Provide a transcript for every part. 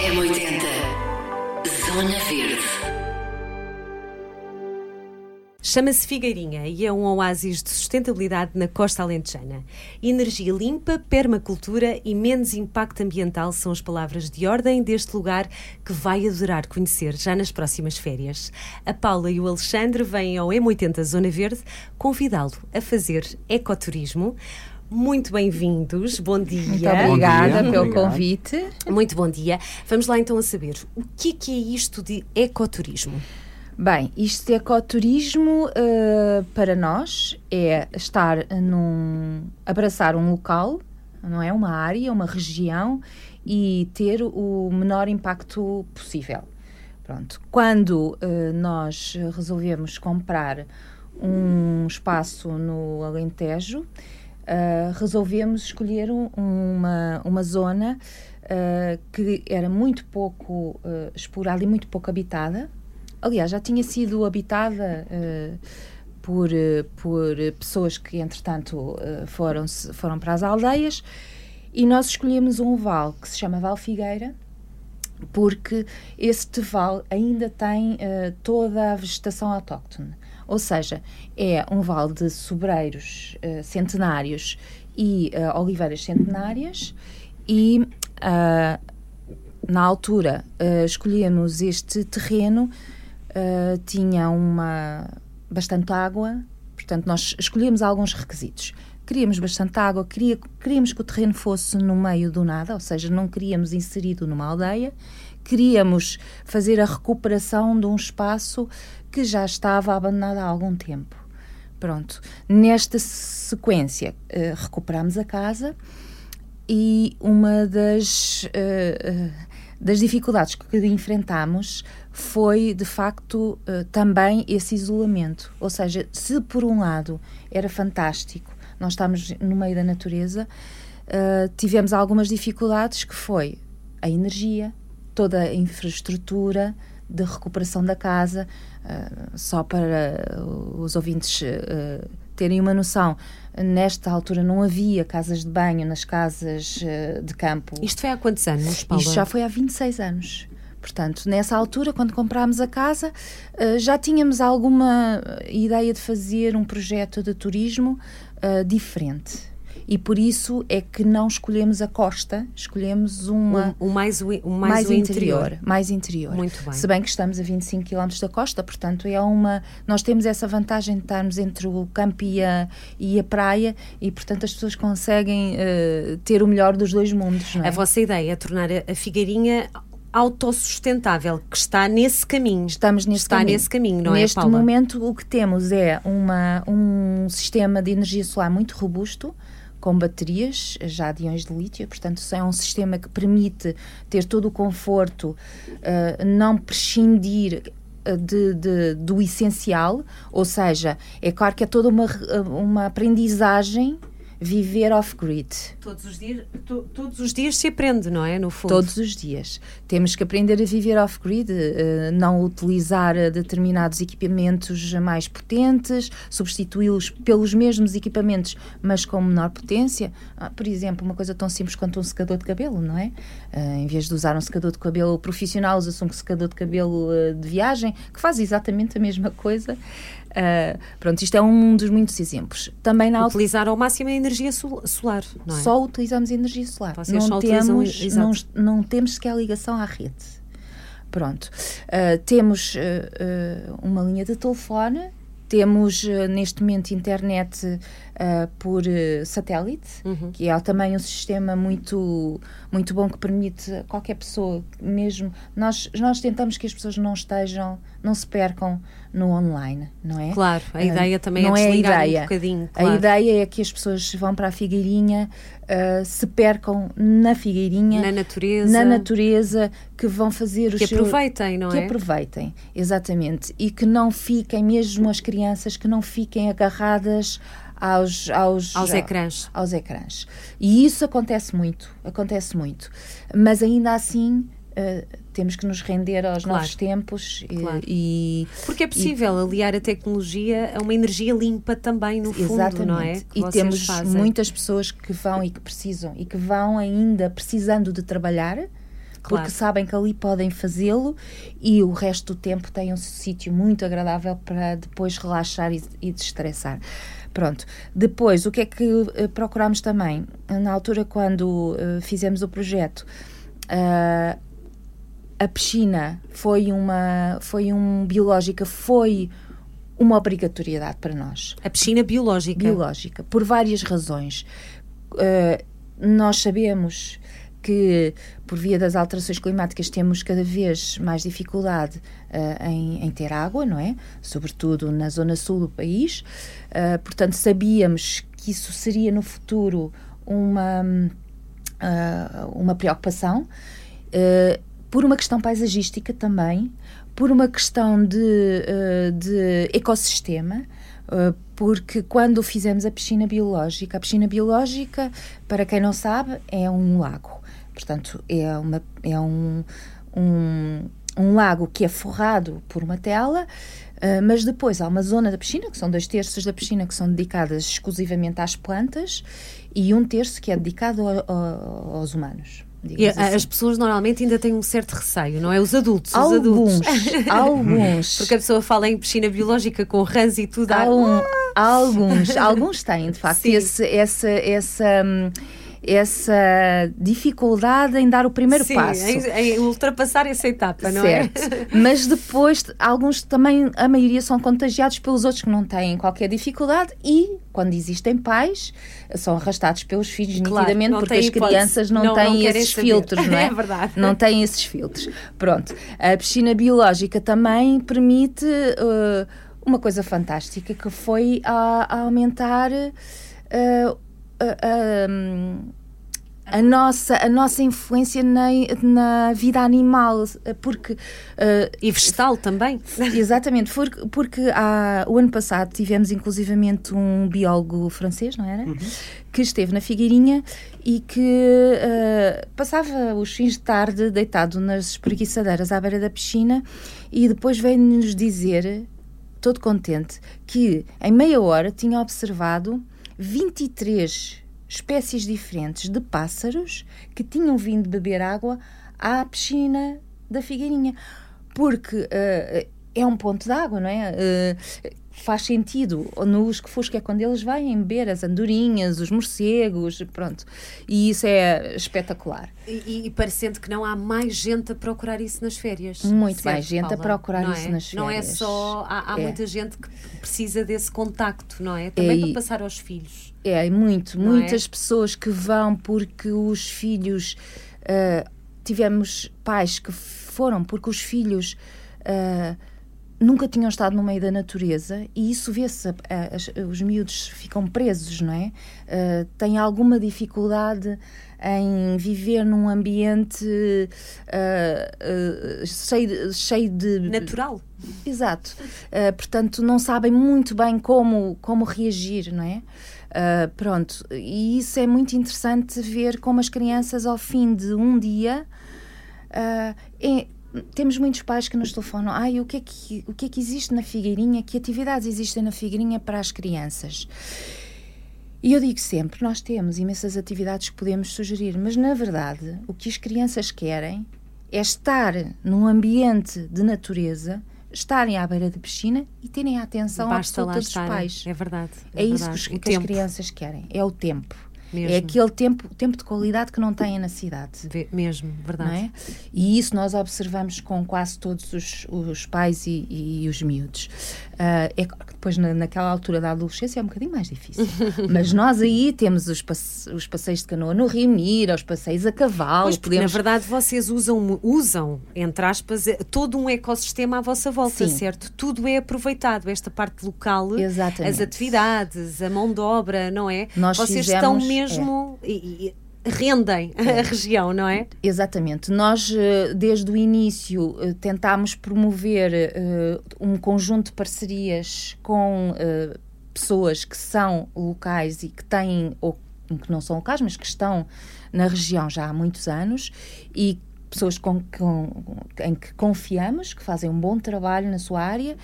M80 Zona Verde Chama-se Figueirinha e é um oásis de sustentabilidade na costa alentejana. Energia limpa, permacultura e menos impacto ambiental são as palavras de ordem deste lugar que vai adorar conhecer já nas próximas férias. A Paula e o Alexandre vêm ao M80 Zona Verde convidá-lo a fazer ecoturismo. Muito bem-vindos, bom dia. Muito obrigada Bom dia. pelo Obrigado. convite. Muito bom dia. Vamos lá então a saber o que é, que é isto de ecoturismo? Bem, isto de ecoturismo eh, para nós é estar num. abraçar um local, não é? Uma área, uma região e ter o menor impacto possível. Pronto. Quando eh, nós resolvemos comprar um espaço no Alentejo, eh, resolvemos escolher um- uma, uma zona eh, que era muito pouco eh, explorada e muito pouco habitada. Aliás, já tinha sido habitada por, por pessoas que, entretanto, foram, foram para as aldeias e nós escolhemos um vale que se chama Val Figueira, porque este vale ainda tem toda a vegetação autóctone. Ou seja, é um vale de sobreiros eh, centenários e eh, oliveiras centenárias e ah, na altura eh, escolhemos este terreno Uh, tinha uma bastante água, portanto nós escolhemos alguns requisitos. Queríamos bastante água, queria, queríamos que o terreno fosse no meio do nada, ou seja, não queríamos inserido numa aldeia, queríamos fazer a recuperação de um espaço que já estava abandonado há algum tempo. Pronto, nesta sequência uh, recuperamos a casa e uma das, uh, uh, das dificuldades que enfrentámos foi, de facto, também esse isolamento. Ou seja, se por um lado era fantástico, nós estamos no meio da natureza, tivemos algumas dificuldades que foi a energia, toda a infraestrutura de recuperação da casa, uh, só para os ouvintes terem uma noção, nesta altura não havia casas de banho nas casas de campo. Isto foi há quantos anos, Paula? Isto já foi há 26 anos. Portanto, nessa altura, quando comprámos a casa, uh, já tínhamos alguma ideia de fazer um projeto de turismo uh, diferente. E por isso é que não escolhemos a costa, escolhemos uma. O, mais, o, mais, mais o interior, interior. Mais interior. Muito bem. Se bem que estamos a 25 km da costa, portanto, é uma. Nós temos essa vantagem de estarmos entre o campo e a, e a praia, e portanto as pessoas conseguem uh, ter o melhor dos dois mundos. É? A vossa ideia é tornar a, Figueirinha autossustentável, que está nesse caminho. Estamos nesse está caminho. nesse caminho, não Neste é, Paula? momento, o que temos é uma, um sistema de energia solar muito robusto, com baterias já de íons de lítio, portanto, é um sistema que permite ter todo o conforto, uh, não prescindir de, de, do essencial, ou seja, é claro que é toda uma, uma aprendizagem viver off-grid. Todos os dias, to, todos os dias se aprende, não é? No fundo. Todos os dias. Temos que aprender a viver off-grid, uh, não utilizar determinados equipamentos mais potentes, substituí-los pelos mesmos equipamentos, mas com menor potência. Ah, por exemplo, uma coisa tão simples quanto um secador de cabelo, não é? Uh, em vez de usar um secador de cabelo profissional, usa-se um secador de cabelo uh, de viagem, que faz exatamente a mesma coisa. Uh, pronto, isto é um dos muitos exemplos. Também na Utilizar ao máximo a energia sol solar, não é? Só utilizamos energia solar. Vocês não temos, utilizam... não, não temos sequer ligação à rede. Pronto. Uh, temos uh, uma linha de telefone, temos neste momento internet por satélite, uhum. que é também um sistema muito, muito bom que permite qualquer pessoa, mesmo. Nós, nós tentamos que as pessoas não estejam, não se percam no online, não é? Claro, a ideia também não é desligar é a ideia. um bocadinho. Claro. A ideia é que as pessoas vão para a Figueirinha, uh, se percam na Figueirinha, na natureza, na natureza, que vão fazer que os aproveitem, não que é? Que aproveitem, exatamente, e que não fiquem, mesmo as crianças, que não fiquem agarradas aos, aos, aos ecrãs. Aos ecrãs. E isso acontece muito, acontece muito. Mas ainda assim. Uh, temos que nos render aos claro. novos tempos claro. e porque é possível e, aliar a tecnologia a uma energia limpa também no fundo exatamente. não é que e temos fazem. muitas pessoas que vão e que precisam e que vão ainda precisando de trabalhar Claro. porque sabem que ali podem fazê-lo e o resto do tempo têm um sítio muito agradável para depois relaxar e, e destressar. Pronto. Depois, o que é que uh, procurámos também? Na altura, quando uh, fizemos o projeto, uh, a piscina foi uma, foi um biológica, foi uma obrigatoriedade para nós. A piscina biológica. Biológica, por várias razões. Uh, nós sabemos que, por via das alterações climáticas, temos cada vez mais dificuldade uh, em, em, ter água, não é? Sobretudo na zona sul do país. Uh, portanto, sabíamos que isso seria no futuro uma, uma preocupação por uma questão paisagística também, por uma questão de, uh, de ecossistema, uh, porque quando fizemos a piscina biológica, a piscina biológica, para quem não sabe, é um lago. Portanto, é, uma, é um, um, um lago que é forrado por uma tela, uh, mas depois há uma zona da piscina, que são dois terços da piscina que são dedicadas exclusivamente às plantas, e um terço que é dedicado ao, ao, aos humanos. Assim. As pessoas normalmente ainda têm um certo receio, não é? Os adultos. Alguns. Os adultos. alguns. Porque a pessoa fala em piscina biológica com rãs e tudo. Algum, alguns. Alguns têm, de facto, esse, essa. essa hum, essa dificuldade em dar o primeiro Sim, passo. Em, em ultrapassar essa etapa, não certo. é? Mas depois, alguns também, a maioria são contagiados pelos outros que não têm qualquer dificuldade e, quando existem pais, são arrastados pelos filhos claro, nitidamente, porque as crianças não, não têm não esses saber. filtros, não é? É verdade. Não têm esses filtros. Pronto. A piscina biológica também permite uh, uma coisa fantástica que foi a, a aumentar. Uh, a, a, nossa, a nossa influência na, na vida animal, porque... Uh, e vegetal também. Exatamente, porque, porque há, o ano passado tivemos inclusivamente um biólogo francês, não era? Uhum. Que esteve na Figueirinha e que uh, passava os fins de tarde deitado nas espreguiçadeiras à beira da piscina e depois veio-nos dizer, todo contente, que em meia hora tinha observado 23 espécies diferentes de pássaros que tinham vindo beber água à piscina da Figueirinha. Porque uh, é um ponto de água, não é? Uh, faz sentido. No Usque-Fusque é quando eles vêm beber as andorinhas, os morcegos, pronto. E isso é espetacular. E, e parecendo que não há mais gente a procurar isso nas férias. Muito certo, mais gente Paula? a procurar não isso é? nas férias. Não é só. Há, há é. muita gente que precisa desse contacto, não é? Também é, para passar aos filhos. É, muito. Não muitas é? pessoas que vão porque os filhos. Uh, tivemos pais que foram porque os filhos. Uh, nunca tinham estado no meio da natureza e isso vê-se, os miúdos ficam presos, não é? Uh, têm alguma dificuldade em viver num ambiente uh, uh, cheio, de, cheio de. Natural. Exato. portanto, não sabem muito bem como, como reagir, não é? pronto, e isso é muito interessante ver como as crianças, ao fim de um dia, é, temos muitos pais que nos telefonam ai, o que, é que, o que é que existe na Figueirinha, que atividades existem na Figueirinha para as crianças. E eu digo sempre, nós temos imensas atividades que podemos sugerir, mas na verdade o que as crianças querem é estar num ambiente de natureza, estarem à beira da piscina e terem a atenção Basta absoluta dos pais. É verdade. É, é isso verdade. que, que as crianças querem, é o tempo. Mesmo. É aquele tempo, tempo de qualidade que não têm na cidade. mesmo, verdade. É? E isso nós observamos com quase todos os, os pais e, e, os miúdos. Uh, é depois, na, naquela altura da adolescência, é um bocadinho mais difícil. Mas nós aí temos os, passe os passeios de canoa no Rio Mira, os passeios a cavalo. Pois, podemos... Na verdade, vocês usam, usam, entre aspas, eh, todo um ecossistema à vossa volta, Sim. certo? Tudo é aproveitado, esta parte local, Exatamente. as atividades, a mão de obra, não é? Nós vocês fizemos, estão mesmo mesmo. É. E, e, rendem é. a região, não é? Exatamente. Nós, eh, desde o início, eh, tentámos promover uh, um conjunto de parcerias com pessoas que são locais e que têm, ou que não são locais, mas que estão na região já há muitos anos e pessoas com, com, em que confiamos, que fazem um bom trabalho na sua área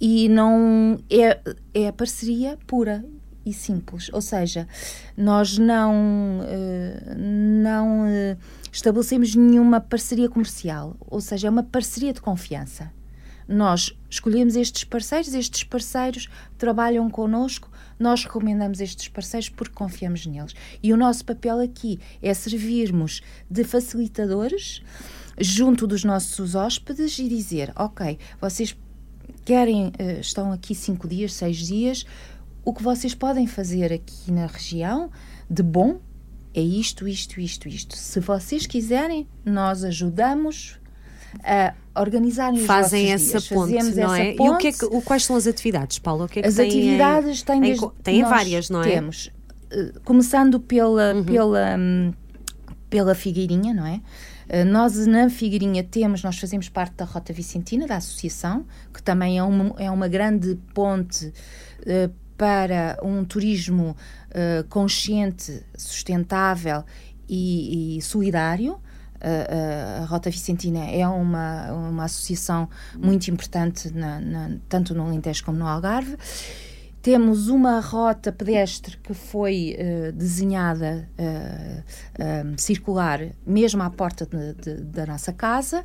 e não é, é parceria pura e simples. Ou seja, nós não, uh, não uh, estabelecemos nenhuma parceria comercial, ou seja, é uma parceria de confiança. Nós escolhemos estes parceiros, estes parceiros trabalham connosco, nós recomendamos estes parceiros porque confiamos neles. E o nosso papel aqui é servirmos de facilitadores junto dos nossos hóspedes e dizer: Ok, vocês querem, eh, estão aqui cinco dias, seis dias, o que vocês podem fazer aqui na região de bom é isto, isto, isto, isto. Se vocês quiserem, nós ajudamos a organizarem Fazem os essa dias. ponte, Fazemos não é? ponte. E o que é que, o, quais são as atividades, Paulo? O que é que As têm atividades têm, em, desde, têm várias, não é? Uhum. Temos, eh, começando pela, pela, hum, pela Figueirinha, não é? Eh, Nós na Figueirinha temos, nós fazemos parte da Rota Vicentina, da associação, que também é uma, é uma grande ponte eh, para um turismo eh, consciente, sustentável e, e solidário. A, a- a Rota Vicentina é uma, uma associação muito importante, na- na- tanto no Alentejo como no Algarve. Temos uma rota pedestre que foi eh, desenhada eh, eh, circular, mesmo à porta de- de- da nossa casa,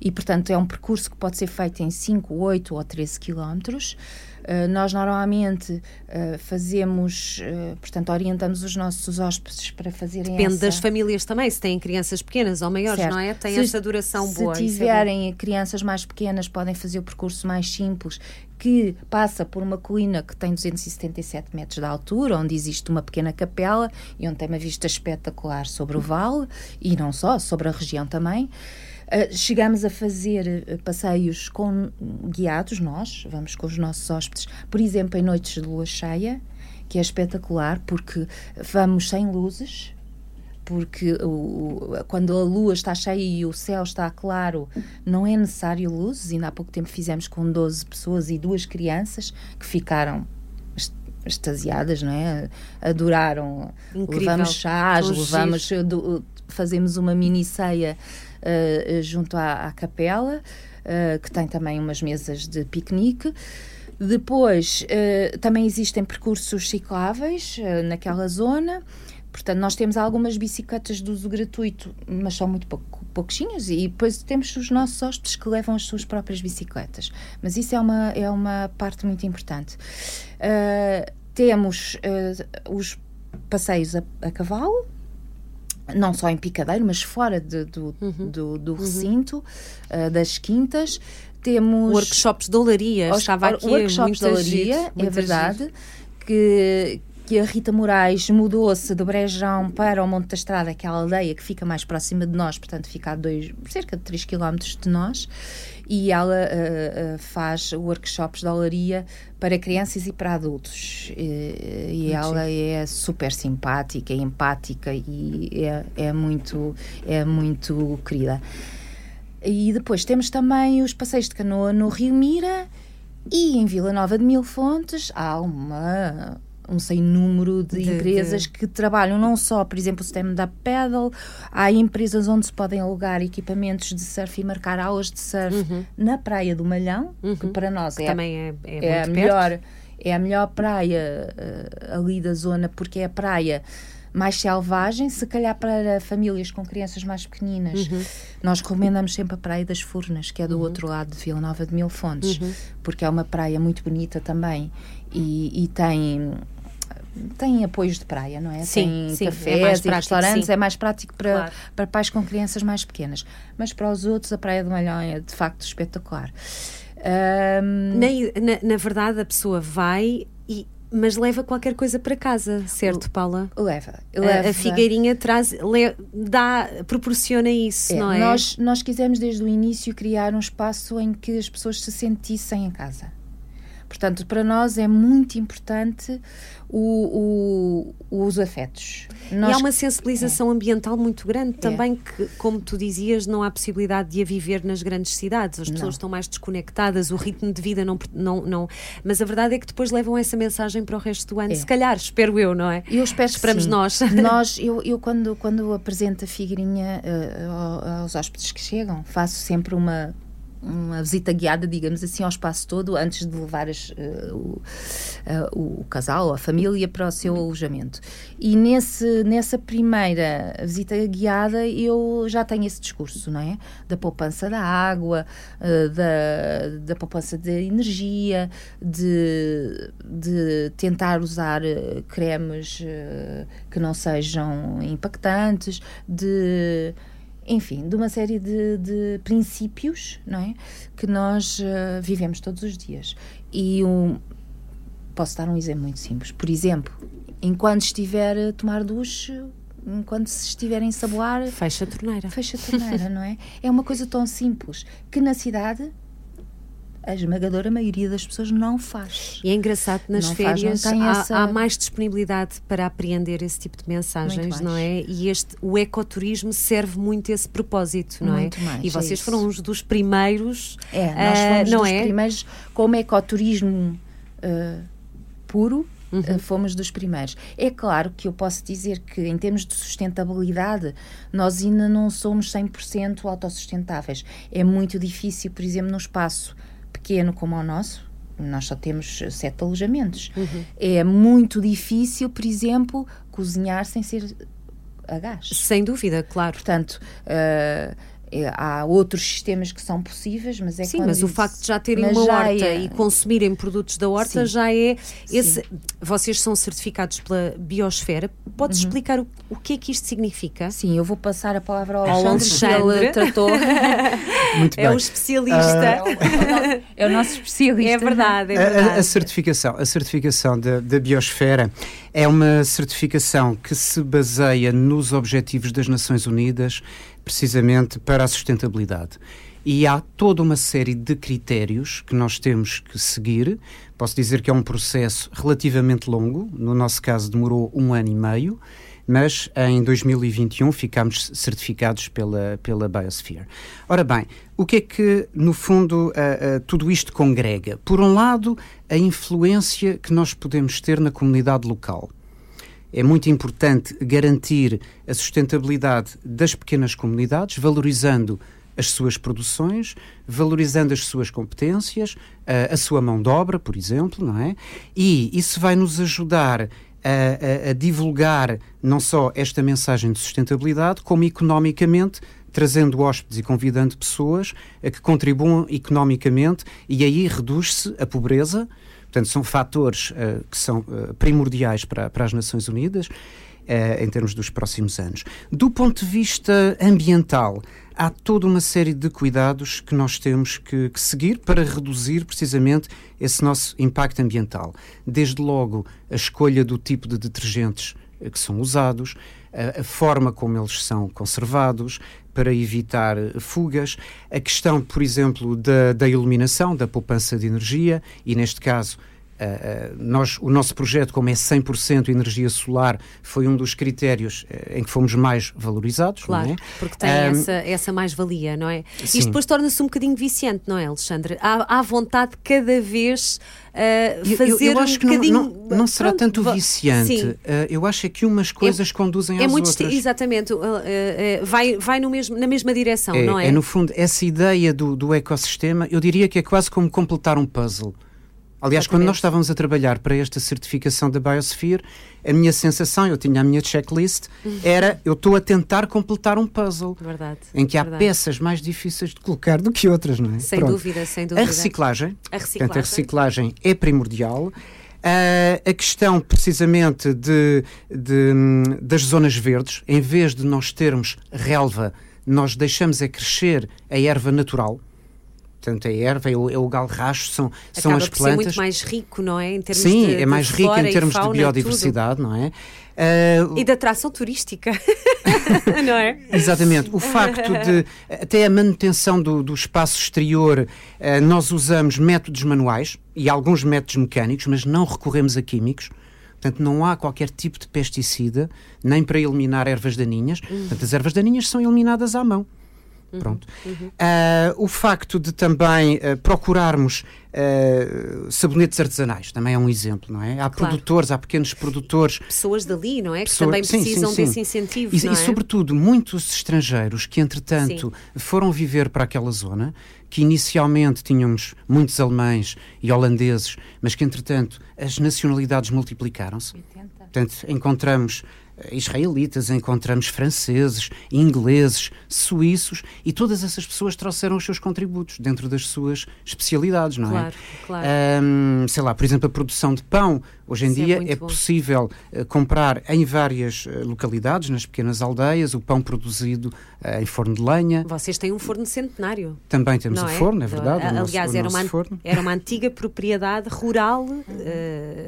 e, portanto, é um percurso que pode ser feito em 5, 8 ou 13 quilómetros. Eh, nós normalmente eh, fazemos, eh, portanto, orientamos os nossos hóspedes para fazerem Depende essa... das famílias também, se têm crianças pequenas ou maiores, Certo. não é? Tem Se- essa duração boa. Se é tiverem crianças mais pequenas, podem fazer o percurso mais simples, que passa por uma colina que tem 277 metros de altura, onde existe uma pequena capela e onde tem uma vista espetacular sobre o vale e não só, sobre a região também. Uh, chegamos a fazer uh, passeios com guiados, nós, vamos com os nossos hóspedes, por exemplo, em noites de lua cheia, que é espetacular, porque vamos sem luzes, porque o, quando a lua está cheia e o céu está claro, não é necessário luzes. Ainda há pouco tempo fizemos com 12 pessoas e duas crianças que ficaram extasiadas, não é? Adoraram. Incrível. Levamos chás, Tão levamos, fazemos uma mini ceia eh, junto à, à capela, eh, que tem também umas mesas de piquenique. Depois, eh, também existem percursos cicláveis naquela zona. Portanto, nós temos algumas bicicletas de uso gratuito, mas são muito pouco, pouquinhas, e depois temos os nossos hóspedes que levam as suas próprias bicicletas. Mas isso é uma, é uma parte muito importante. Ah, temos ah, os passeios a, a cavalo, não só em picadeiro, mas fora de- do, Uhum. do, do recinto, ah, das quintas. Temos Workshops de olaria, estava aqui workshops muito de olaria, é verdade, que, que a Rita Moraes mudou-se do Brejão para o Monte da Estrada, que é a aldeia que fica mais próxima de nós, portanto fica a dois, cerca de 3 km de nós, e ela ah, ah, faz workshops de olaria para crianças e para adultos. E, e ela é super simpática, empática e é, é, muito, é muito querida. E depois temos também os passeios de canoa no Rio Mira e em Vila Nova de Mil Fontes há uma um sem número de, De- empresas de- que trabalham não só, por exemplo, o sistema da pedal, há empresas onde se podem alugar equipamentos de surf e marcar aulas de surf na Praia do Malhão, que para nós é, a Também é, é, é a muito melhor é a melhor praia eh, ali da zona porque é a praia mais selvagem, se calhar para famílias com crianças mais pequeninas. Uhum. Nós recomendamos sempre a Praia das Furnas, que é do outro lado de Vila Nova de Mil Fontes, porque é uma praia muito bonita também e, e tem tem apoios de praia, não é? Sim, tem sim, é cafés mais e prático, restaurantes, sim. é mais prático para, Claro. para pais com crianças mais pequenas. Mas para os outros, a Praia do Malhão é de facto espetacular. Ahm, Na, na, na verdade, a pessoa vai, e, mas leva qualquer coisa para casa, certo, Paula? leva, A- leva. A, figueirinha traz, le- dá, proporciona isso, É, não é? Nós, nós quisemos desde o início criar um espaço em que as pessoas se sentissem em casa. Portanto, para nós é muito importante o, o- os afetos. E Nós- há uma sensibilização ambiental muito grande também, que, como tu dizias, não há possibilidade de a viver nas grandes cidades. As pessoas Não. estão mais desconectadas, o ritmo de vida não, não, não. Mas a verdade é que depois levam essa mensagem para o resto do ano. É. Se calhar, espero eu, não é? Eu espero que Esperamos sim. nós. Nós, eu, eu quando, quando apresento a figurinha ao- aos hóspedes que chegam, faço sempre uma, uma visita guiada, digamos assim, ao espaço todo antes de levar as, uh, o, uh, o, casal a família para o seu alojamento. E nesse, nessa primeira visita guiada eu já tenho esse discurso, não é? Da poupança da água, uh, da, da poupança de energia, de, de tentar usar cremes que não sejam impactantes, de enfim, de uma série de, de princípios não é? que nós uh, vivemos todos os dias. E um, posso dar um exemplo muito simples. Por exemplo, enquanto estiver a tomar duche, enquanto se estiver a ensaboar. Fecha a torneira. Fecha a torneira, não é? É uma coisa tão simples que na cidade a esmagadora maioria das pessoas não faz. E é engraçado, nas não férias faz, há, essa... há, mais disponibilidade para apreender esse tipo de mensagens, não é? E este, o ecoturismo serve muito esse propósito, não é? muito é? Mais, e vocês é foram uns dos primeiros. É, nós fomos uh, não dos é? primeiros, como ecoturismo uh, puro, Uhum. Uh, fomos dos primeiros. É claro que eu posso dizer que, em termos de sustentabilidade, nós ainda não somos 100% autossustentáveis. É muito difícil, por exemplo, no espaço pequeno como o nosso, nós só temos sete alojamentos. Uhum. É muito difícil, por exemplo, cozinhar sem ser a gás. Sem dúvida, claro. Portanto, uh, há outros sistemas que são possíveis, mas é Sim, mas o facto de já terem uma horta é... e consumirem produtos da horta Sim. já é esse. Sim. Vocês são certificados pela Biosfera. Podes uhum. explicar o, o, que é que isto significa? Sim, eu vou passar a palavra ao Alexandre, Alexandre. ele tratou. Muito bem. É o especialista. Uh... é o nosso especialista. É verdade, é verdade. A, a, a certificação, a certificação da, da Biosfera é uma certificação que se baseia nos objetivos das Nações Unidas precisamente para a sustentabilidade. E há toda uma série de critérios que nós temos que seguir. Posso dizer que é um processo relativamente longo, no nosso caso demorou um ano e meio, mas em 2021 ficámos certificados pela, pela Biosphere. Ora bem, o que é que, no fundo, uh, uh, tudo isto congrega? Por um lado, a influência que nós podemos ter na comunidade local é muito importante garantir a sustentabilidade das pequenas comunidades, valorizando as suas produções, valorizando as suas competências, a, a sua mão de obra, por exemplo, não é? E isso vai nos ajudar a, a, a, divulgar não só esta mensagem de sustentabilidade, como economicamente, trazendo hóspedes e convidando pessoas a que contribuam economicamente e aí reduz-se a pobreza, Portanto, são fatores uh, que são uh, primordiais para, para as Nações Unidas uh, em termos dos próximos anos. Do ponto de vista ambiental, há toda uma série de cuidados que nós temos que, que, seguir para reduzir precisamente esse nosso impacto ambiental. Desde logo, a escolha do tipo de detergentes que são usados, a, a forma como eles são conservados, para evitar fugas, a questão, por exemplo, da, da iluminação, da poupança de energia, e neste caso Uh, nós, o nosso projeto, como é 100% energia solar, foi um dos critérios uh, em que fomos mais valorizados. Claro, é? porque tem um, essa, essa mais-valia, não é? Sim. Isto depois torna-se um bocadinho viciante, não é, Alexandre? Há, há vontade cada vez uh, fazer eu, eu acho um que bocadinho... não, não, não será tanto viciante. eu acho é que umas coisas é, conduzem é às muito outras. Exatamente, vai, vai no mesmo, na mesma direção, é, não é? É, no fundo, essa ideia do, do ecossistema, eu diria que é quase como completar um puzzle. Aliás, Exatamente. quando nós estávamos a trabalhar para esta certificação da Biosphere, a minha sensação, eu tinha a minha checklist, era eu estou a tentar completar um puzzle. Verdade. Em que há verdade. peças mais difíceis de colocar do que outras, não é? Sem Pronto. dúvida, sem dúvida. A reciclagem. A reciclagem. Portanto, a reciclagem é primordial. Uh, a questão precisamente de, de, das zonas verdes, em vez de nós termos relva, nós deixamos é crescer a erva natural portanto, a erva, é o, é o galracho, são, são as plantas. Ser muito mais rico, não é? Em termos Sim, de, é mais rico em termos fauna, de biodiversidade, não é? Uh, e da atração turística, não é? Exatamente. O facto de, até a manutenção do, do espaço exterior, uh, nós usamos métodos manuais e alguns métodos mecânicos, mas não recorremos a químicos. Portanto, não há qualquer tipo de pesticida, nem para eliminar ervas daninhas. Portanto, as ervas daninhas são eliminadas à mão. Uhum, Pronto. Uhum. Uh, o facto de também uh, procurarmos uh, sabonetes artesanais também é um exemplo, não é? Há claro. produtores, há pequenos produtores. Pessoas dali, não é? Que também precisam sim, sim, sim. desse incentivo. E, e, é? sobretudo, muitos estrangeiros que, entretanto, foram viver para aquela zona, que inicialmente tínhamos muitos alemães e holandeses, mas que, entretanto, as nacionalidades multiplicaram-se. Portanto, encontramos israelitas, encontramos franceses, ingleses, suíços e todas essas pessoas trouxeram os seus contributos dentro das suas especialidades, não claro, é? Claro. Um, sei lá, por exemplo, a produção de pão. Hoje em Isso é dia é, é possível uh, comprar em várias uh, localidades, nas pequenas aldeias, o pão produzido uh, em forno de lenha. Vocês têm um forno centenário. Também temos o é? forno, é verdade. Aliás, nosso, era, uma, forno. era uma antiga propriedade rural,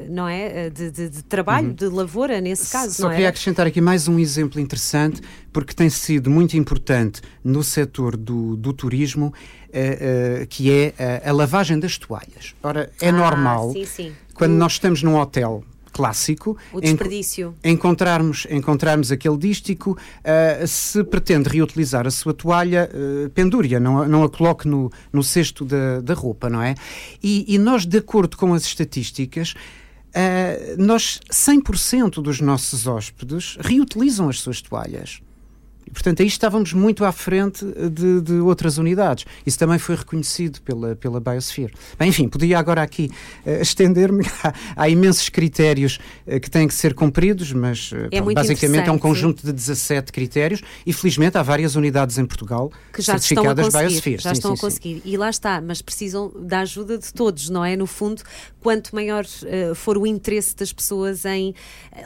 não é? De, de, de trabalho, uhum. de lavoura, nesse caso. Só queria acrescentar aqui mais um exemplo interessante, porque tem sido muito importante no setor do, do turismo, uh, uh, que é a lavagem das toalhas. Ora, é ah, normal, sim, sim. quando nós estamos num hotel clássico. O desperdício. encontrarmos, encontrarmos aquele dístico, uh, se pretende reutilizar a sua toalha, uh, pendure-a, não, não a coloque no, no cesto da, da roupa, não é? E, e nós, de acordo com as estatísticas, Uh, nós, 100% dos nossos hóspedes reutilizam as suas toalhas. E, portanto, aí estávamos muito à frente de, de outras unidades. Isso também foi reconhecido pela, pela Biosphere. Bem, enfim, podia agora aqui uh, estender-me. há, há, imensos critérios uh, que têm que ser cumpridos, mas uh, é basicamente é um conjunto de 17 critérios e, felizmente, há várias unidades em Portugal que já certificadas estão a Biosphere. Já sim, estão sim, a conseguir. Sim. E lá está, mas precisam da ajuda de todos, não é? No fundo, quanto maior for o interesse das pessoas em,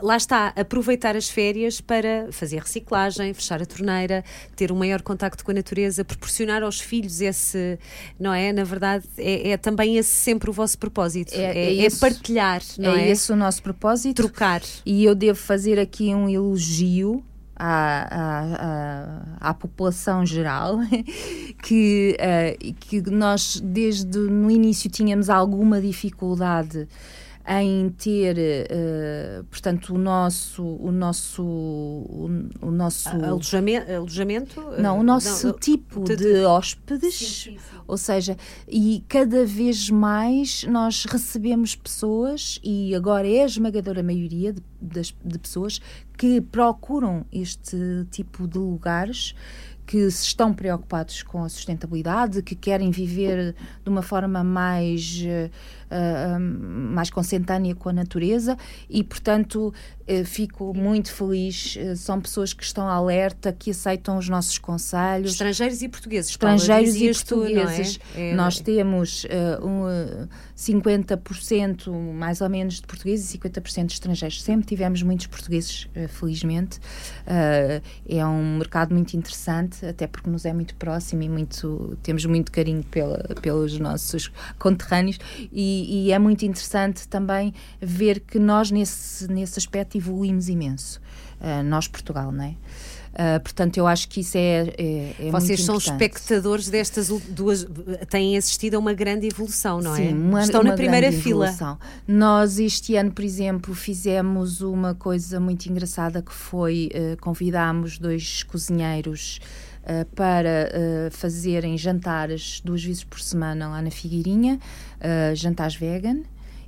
lá está, aproveitar as férias para fazer reciclagem, fechar a torneira, ter um maior contacto com a natureza, proporcionar aos filhos esse, não é? Na verdade, é, é também esse sempre o vosso propósito. É, é, é, é partilhar, não é? É esse o nosso propósito. Trocar. E eu devo fazer aqui um elogio à, à, à, população geral que, uh, que nós desde no início tínhamos alguma dificuldade em ter, uh, portanto, o nosso, o nosso, o, o nosso alojamento, alojamento, não, o nosso não, tipo de, de hóspedes, sim, sim, sim. ou seja, e cada vez mais nós recebemos pessoas e agora é a esmagadora maioria de, de, de pessoas que procuram este tipo de lugares que estão preocupados com a sustentabilidade, que querem viver de uma forma mais uh, mais consentânea com a natureza e, portanto, uh, fico muito feliz. Uh, são pessoas que estão alerta, que aceitam os nossos conselhos. Estrangeiros e portugueses. Estrangeiros e portugueses. Tu, é? É, Nós temos um, 50% mais ou menos de portugueses e 50% de estrangeiros. Sempre tivemos muitos portugueses, felizmente. é um mercado muito interessante, até porque nos é muito próximo e muito, temos muito carinho pela, pelos nossos conterrâneos e, e, é muito interessante também ver que nós, nesse, nesse aspecto, evoluímos imenso. Uh, nós, Portugal, não é? Uh, portanto, eu acho que isso é, é, é Vocês são espectadores destas duas. têm assistido a uma grande evolução, não Sim, é? Uma, Estão uma na primeira fila. Evolução. Nós, este ano, por exemplo, fizemos uma coisa muito engraçada que foi uh, convidámos dois cozinheiros uh, para uh, fazerem jantares duas vezes por semana lá na Figueirinha, uh, jantares vegan.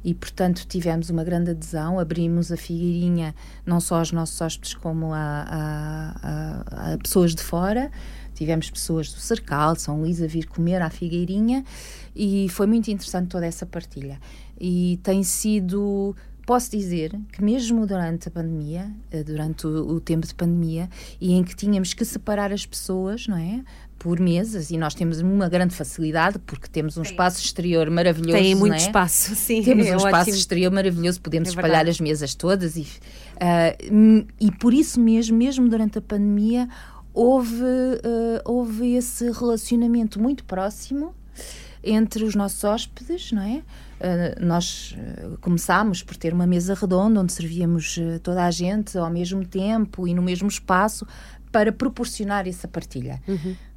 E, portanto, tivemos uma grande adesão. Abrimos a Figueirinha não só aos nossos hóspedes, como a, a, a, a pessoas de fora. Tivemos pessoas do Cercal, São Luís, a vir comer à Figueirinha e foi muito interessante toda essa partilha. E tem sido posso dizer que mesmo durante a pandemia, eh, durante o, o, tempo de pandemia, e em que tínhamos que separar as pessoas, não é? Por mesas, e nós temos uma grande facilidade porque temos um Tem. espaço exterior maravilhoso. Tem muito é? espaço, sim. Temos é um espaço exterior maravilhoso, podemos é espalhar as mesas todas, e, uh, e por isso mesmo, mesmo durante a pandemia, houve, uh, houve esse relacionamento muito próximo entre os nossos hóspedes, não é? Uh, nós uh, começámos por ter uma mesa redonda onde servíamos uh, toda a gente ao mesmo tempo e no mesmo espaço para proporcionar essa partilha.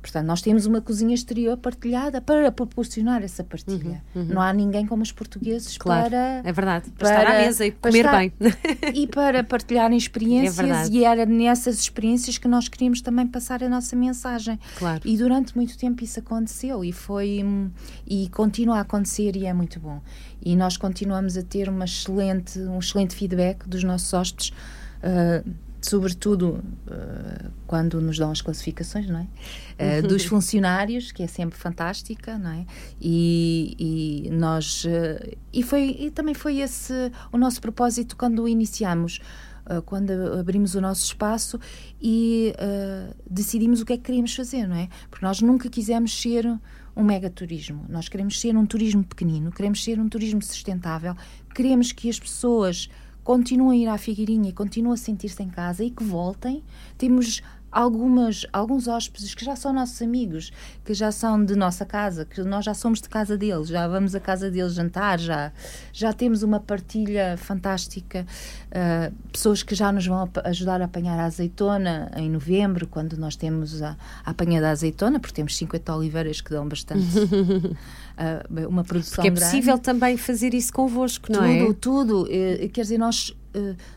Portanto, nós temos uma cozinha exterior partilhada para proporcionar essa partilha. Não há ninguém como os portugueses Claro, para é verdade. Para, estar à mesa e para comer estar- bem. e para partilharem É experiências verdade. e era nessas experiências que nós queríamos também passar a nossa mensagem. Claro. E durante muito tempo isso aconteceu e foi e continua a acontecer e é muito bom. E nós continuamos a ter uma excelente, um excelente feedback dos nossos hóspedes, ah, sobretudo ah, quando nos dão as classificações, não é? Ah, dos funcionários, que é sempre fantástica, não é? E, e nós ah, e foi e também foi esse o nosso propósito quando iniciamos uh, quando abrimos o nosso espaço e uh, decidimos o que é que queríamos fazer, não é? Porque nós nunca quisemos ser um megaturismo, nós queremos ser um turismo pequenino, queremos ser um turismo sustentável, queremos que as pessoas continuem a ir à Figueirinha e continuem a sentir-se em casa e que voltem. Temos algumas, alguns hóspedes que já são nossos amigos, que já são de nossa casa, que nós já somos de casa deles, já vamos à casa deles jantar, já, já temos uma partilha fantástica. Uh, pessoas que já nos vão ajudar a apanhar a azeitona em novembro, quando nós temos a, a apanha da azeitona, porque temos 50 oliveiras que dão bastante. uh, uma produção Porque é grande. possível também fazer isso convosco, não Tudo, é? tudo. Eh, Quer dizer, nós,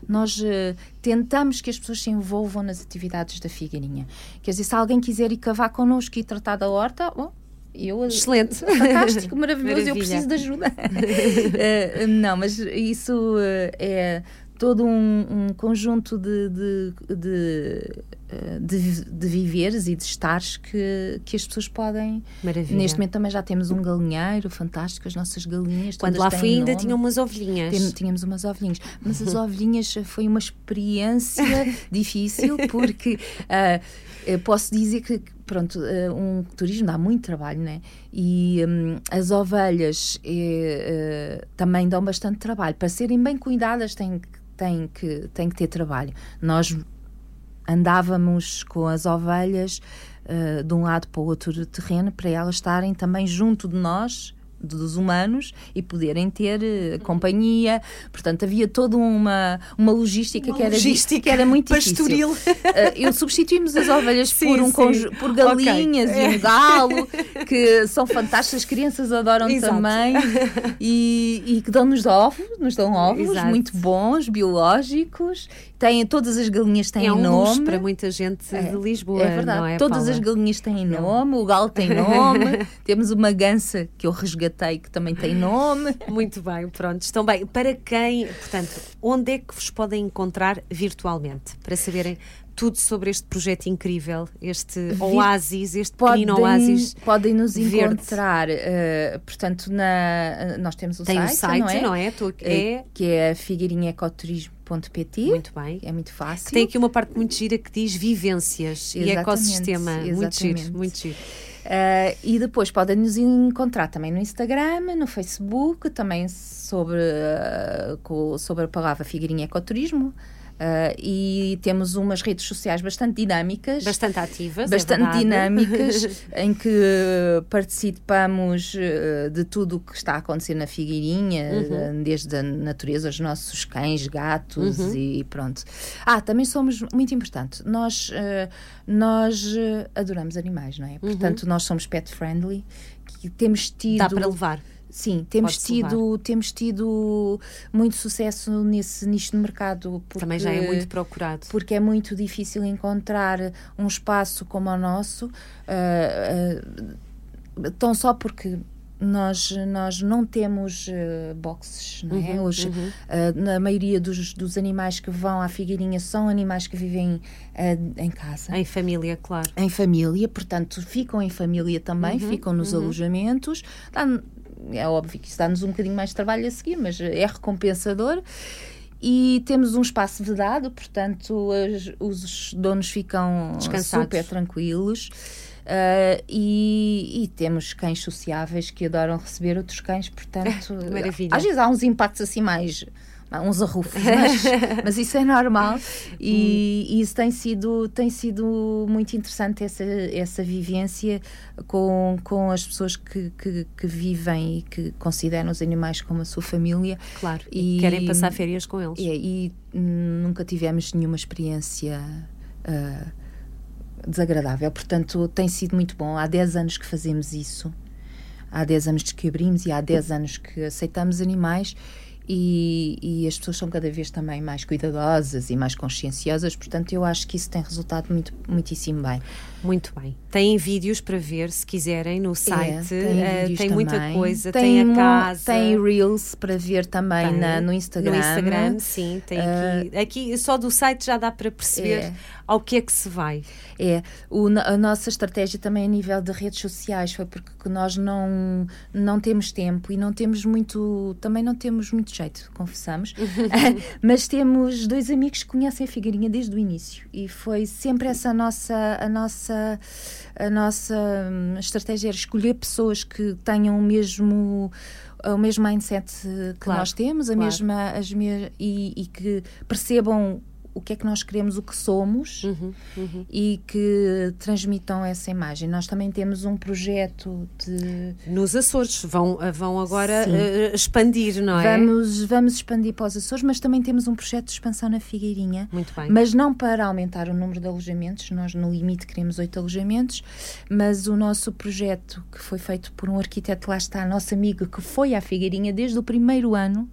nós eh, tentamos que as pessoas se envolvam nas atividades da Figueirinha. Quer dizer, se alguém quiser ir cavar connosco e tratar da horta, bom, eu, Excelente. fantástico, maravilhoso, eu Maravilha. preciso de ajuda. Eh, não, mas isso eh, é todo um, um conjunto de, de, de, eh, de, de viveres e de estares que, que as pessoas podem. Maravilha. Neste momento também já temos um galinheiro fantástico, as nossas galinhas. Quando lá fui ainda tinham umas ovelhinhas. Tem- Tínhamos umas ovelhinhas, mas as ovelhinhas foi uma experiência difícil porque eu posso dizer que pronto, ah, um turismo dá muito trabalho, né? E hum, as ovelhas eh, eh, também dão bastante trabalho. Para serem bem cuidadas têm, que- têm, que, têm que ter trabalho. Nós andávamos com as ovelhas eh, de um lado para o outro terreno para elas estarem também junto de nós dos humanos e poderem ter eh, companhia portanto havia toda uma uma logística, Uma que, era, logística que era muito pastoril. difícil Eh, eu substituímos as ovelhas Sim, por um sim. por galinhas Ok. É. e um galo que são fantásticas as crianças adoram Exato. também e, e que dão-nos ovos nos dão ovos Exato. muito bons biológicos têm todas as galinhas têm é um nome para muita gente de Lisboa, é verdade. é, Todas Paula? as galinhas têm nome, o galo tem nome, temos uma gança que eu resgatei que também tem nome. Muito bem, pronto. Estão bem. Para quem, portanto, onde é que vos podem encontrar virtualmente? Para saberem tudo sobre este projeto incrível, este oásis, este pequenino oásis. podem nos verde. encontrar, eh, portanto, na, nós temos o Tem site, o site, não é? não é? Estou aqui- Eh, é. Que é figueirinhaecoturismo.pt. Muito bem. É muito fácil. Que tem aqui uma parte muito gira que diz vivências e Exatamente, ecossistema. Muito giro, exatamente. muito giro. Uh, e depois podem nos encontrar também no Instagram, no Facebook, também sobre, uh, co- sobre a palavra Figueirinha Ecoturismo. Uh, e temos umas redes sociais bastante dinâmicas. Bastante ativas. bastante é dinâmicas em que participamos uh, de tudo o que está a acontecer na Figueirinha, Uhum. uh, desde a natureza, os nossos cães, gatos Uhum. e pronto. Ah, também somos muito importante. Nós, uh, nós adoramos animais, não é? Portanto, nós somos pet friendly, que temos tido Uhum. Dá para levar. Sim, temos tido, temos tido muito sucesso nesse nicho de mercado. Porque, Também já é muito procurado. Porque é muito difícil encontrar um espaço como o nosso, ah, ah, tão só porque nós, nós não temos ah, boxes, não é? Uhum, Os, ah, na maioria dos, dos animais que vão à Figueirinha são animais que vivem em casa Em família, claro. em família, portanto, ficam em família também, Uhum, ficam nos alojamentos. Dá- é óbvio que isso dá-nos um bocadinho mais de trabalho a seguir, mas é recompensador. E temos um espaço vedado, portanto, as- os donos ficam super tranquilos. Ah, e, e temos cães sociáveis que adoram receber outros cães, portanto, Maravilha. às vezes há uns impactos assim mais uns arrufos, mas, mas isso é normal e, e isso tem sido, tem sido muito interessante essa, essa vivência com, com as pessoas que, que, que vivem e que consideram os animais como a sua família. Claro. E, querem passar férias com eles. E, e, hum, nunca tivemos nenhuma experiência ah, desagradável. Portanto, tem sido muito bom. Há 10 anos que fazemos isso. Há 10 anos que abrimos e há 10 anos que aceitamos animais e, e, as pessoas são cada vez também mais cuidadosas e mais conscienciosas, portanto, eu acho que isso tem resultado muito, muitíssimo bem. Muito bem. Tem vídeos para ver, se quiserem, no é, site. É, tem, uh, tem muita coisa, tem, tem, a casa. Tem Reels para ver também na, no Instagram. No Instagram, sim. Tem uh, aqui, aqui, só do site já dá para perceber é. ao que é que se vai. É. O, a nossa estratégia também a nível de redes sociais foi porque nós não, não temos tempo e não temos muito. Também não temos muito jeito, confessamos. Mas temos dois amigos que conhecem a Figueirinha desde o início e foi sempre essa a nossa. A nossa nossa, a nossa hum, estratégia era escolher pessoas que tenham o mesmo o mesmo mindset que claro, nós temos, a claro. mesma as me e, e que percebam o que é que nós queremos, o que somos uhum, uhum. e que transmitam essa imagem. Nós também temos um projeto de. Nos Açores, vão, vão agora uh, expandir, não é? Vamos, vamos expandir para os Açores, mas também temos um projeto de expansão na Figueirinha. Muito bem. Mas não para aumentar o número de alojamentos, nós no limite queremos oito alojamentos, mas o nosso projeto, que foi feito por um arquiteto, lá está, nosso amigo, que foi à Figueirinha desde o primeiro ano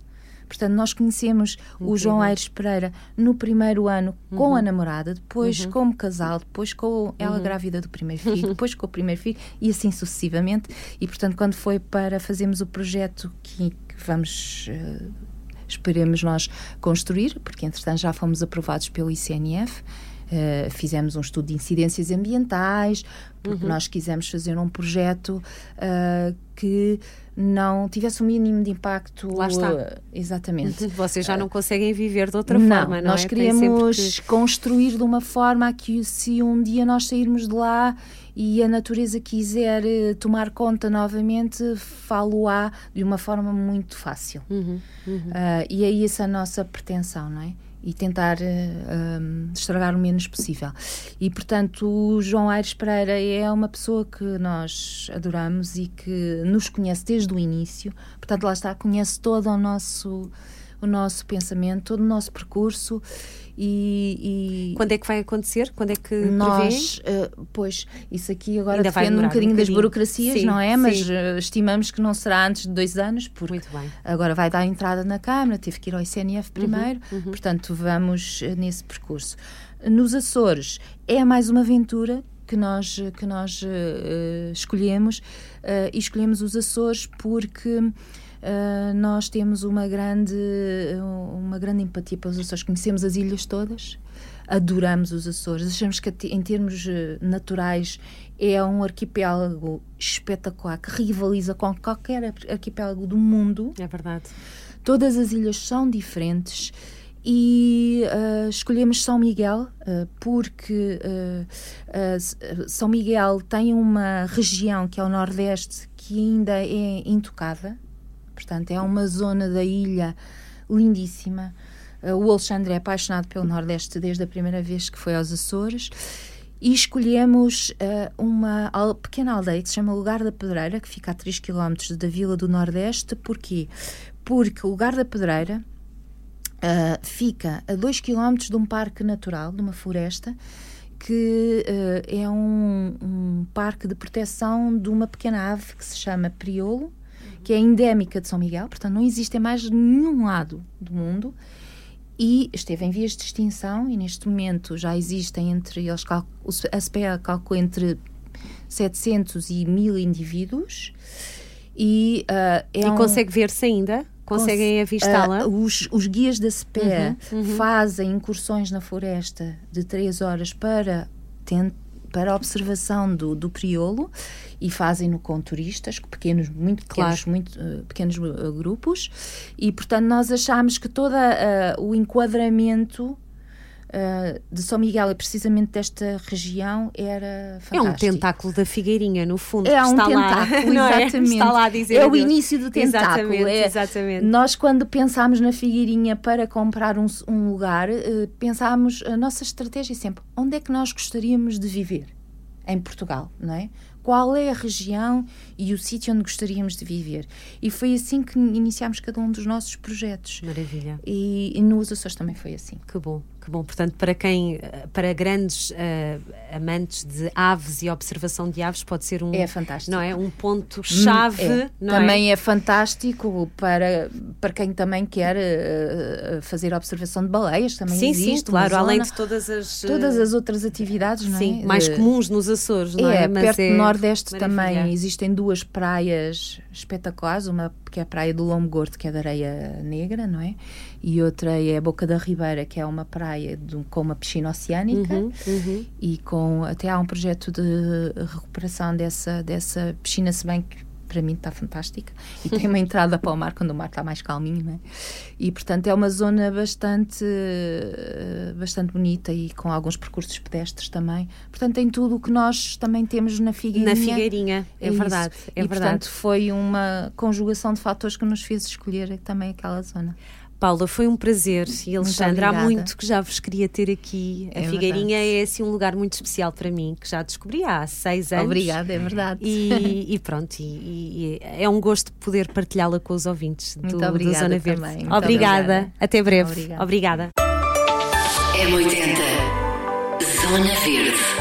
Portanto, nós conhecemos o João Aires Pereira no primeiro ano com uhum. a namorada, depois uhum. como casal, depois com ela uhum. grávida do primeiro filho, depois com o primeiro filho e assim sucessivamente. E, portanto, quando foi para fazermos o projeto que, que vamos. Uh, esperemos nós construir, porque entretanto já fomos aprovados pelo ICNF. Uh, fizemos um estudo de incidências ambientais, porque uhum. nós quisemos fazer um projeto uh, que não tivesse o mínimo de impacto. Lá está. Uh, exatamente. Vocês já não conseguem viver de outra não, forma, não nós é? queremos que... construir de uma forma que se um dia nós sairmos de lá e a natureza quiser uh, tomar conta novamente, falo-á de uma forma muito fácil. Uhum, uhum. Uh, e é essa a nossa pretensão, não é? E tentar um, estragar o menos possível. E, portanto, o João Aires Pereira é uma pessoa que nós adoramos e que nos conhece desde o início. Portanto, lá está, conhece todo o nosso, o nosso pensamento, todo o nosso percurso e, e, Quando é que vai acontecer? Quando é que nós, uh, pois, isso aqui agora Ainda depende um bocadinho, um das burocracias, sim, não é? Mas uh, estimamos que não será antes de dois anos, porque Muito bem. agora vai dar entrada na Câmara, teve que ir ao ICNF primeiro, uhum, uhum. portanto vamos uh, nesse percurso. Nos Açores é mais uma aventura que nós, que nós escolhemos e escolhemos os Açores porque uh, nós temos uma grande, uma grande empatia pelos Açores. Conhecemos as ilhas todas, adoramos os Açores. Achamos que, em termos eh, naturais, é um arquipélago espetacular que rivaliza com qualquer arquipélago do mundo. É verdade. Todas as ilhas são diferentes e uh, escolhemos São Miguel uh, porque uh, São Miguel tem uma região que é o Nordeste que ainda é intocada Portanto, é uma zona da ilha lindíssima. Uh, o Alexandre é apaixonado pelo Nordeste desde a primeira vez que foi aos Açores e escolhemos uh, uma pequena aldeia que se chama Lugar da Pedreira, que fica a 3 km da Vila do Nordeste. Porquê? Porque o Lugar da Pedreira uh, fica a 2 km de um parque natural, de uma floresta, que uh, é um, um, parque de proteção de uma pequena ave que se chama priolo que é endémica de São Miguel, portanto não existe em mais nenhum lado do mundo e esteve em vias de extinção e neste momento já existem entre eles, a SPA calcula entre 700 e 1000 indivíduos e, uh, é e um, consegue ver-se ainda? Conseguem avistá-la? Uh, os, os, guias da SPA uhum, uhum. fazem incursões na floresta de 3 horas para tentar para a observação do, do priolo e fazem-no com turistas, pequenos, muito pequenos, claro. muito, uh, pequenos uh, grupos, e portanto nós achámos que todo uh, o enquadramento Uh, de São Miguel e precisamente desta região era fantástico. É um tentáculo da Figueirinha, no fundo, é um está tentáculo, lá, exatamente. É? Está lá a dizer é o início do tentáculo. Exatamente, é, exatamente. Nós, quando pensámos na Figueirinha para comprar um, um lugar, uh, pensámos, a nossa estratégia é sempre, onde é que nós gostaríamos de viver? Em Portugal, não é? qual é a região e o sítio onde gostaríamos de viver. E foi assim que iniciámos cada um dos nossos projetos. Maravilha. E, e nos Açores também foi assim. Que bom. Que bom. Portanto, para quem, para grandes uh, amantes de aves e observação de aves, pode ser um. É fantástico. Não é? Um ponto-chave. É. É? Também é? é? fantástico para, para quem também quer uh, fazer observação de baleias. Também sim, existe. Sim, claro, zona, além de todas as. Todas as outras atividades, não é? Sim, mais comuns nos Açores, não é? É, Mas perto é do Nordeste maravilha. também existem duas praias espetaculares. Uma que é a praia do Lombo Gordo, que é de areia negra, não é? E outra é a Boca da Ribeira, que é uma praia de, com uma piscina oceânica Uhum, uhum. e com até há um projeto de recuperação dessa, dessa piscina, se bem que para mim está fantástica e tem uma entrada para o mar quando o mar está mais calminho, não é? E portanto é uma zona bastante bastante bonita e com alguns percursos pedestres também. Portanto tem tudo o que nós também temos na Figueirinha. Na Figueirinha, é, isso. verdade, é e verdade. portanto foi uma conjugação de fatores que nos fez escolher também aquela zona. Paula, foi um prazer. E Alexandre, há muito que já vos queria ter aqui. A É Figueirinha é assim um lugar muito especial para mim, que já descobri há seis anos. Obrigada, é verdade. E, e pronto, e, e é um gosto poder partilhá-la com os ouvintes do, Muito do obrigada Zona Verde. também, muito obrigada. obrigada. Até breve. Obrigada. obrigada. M80 Zona Verde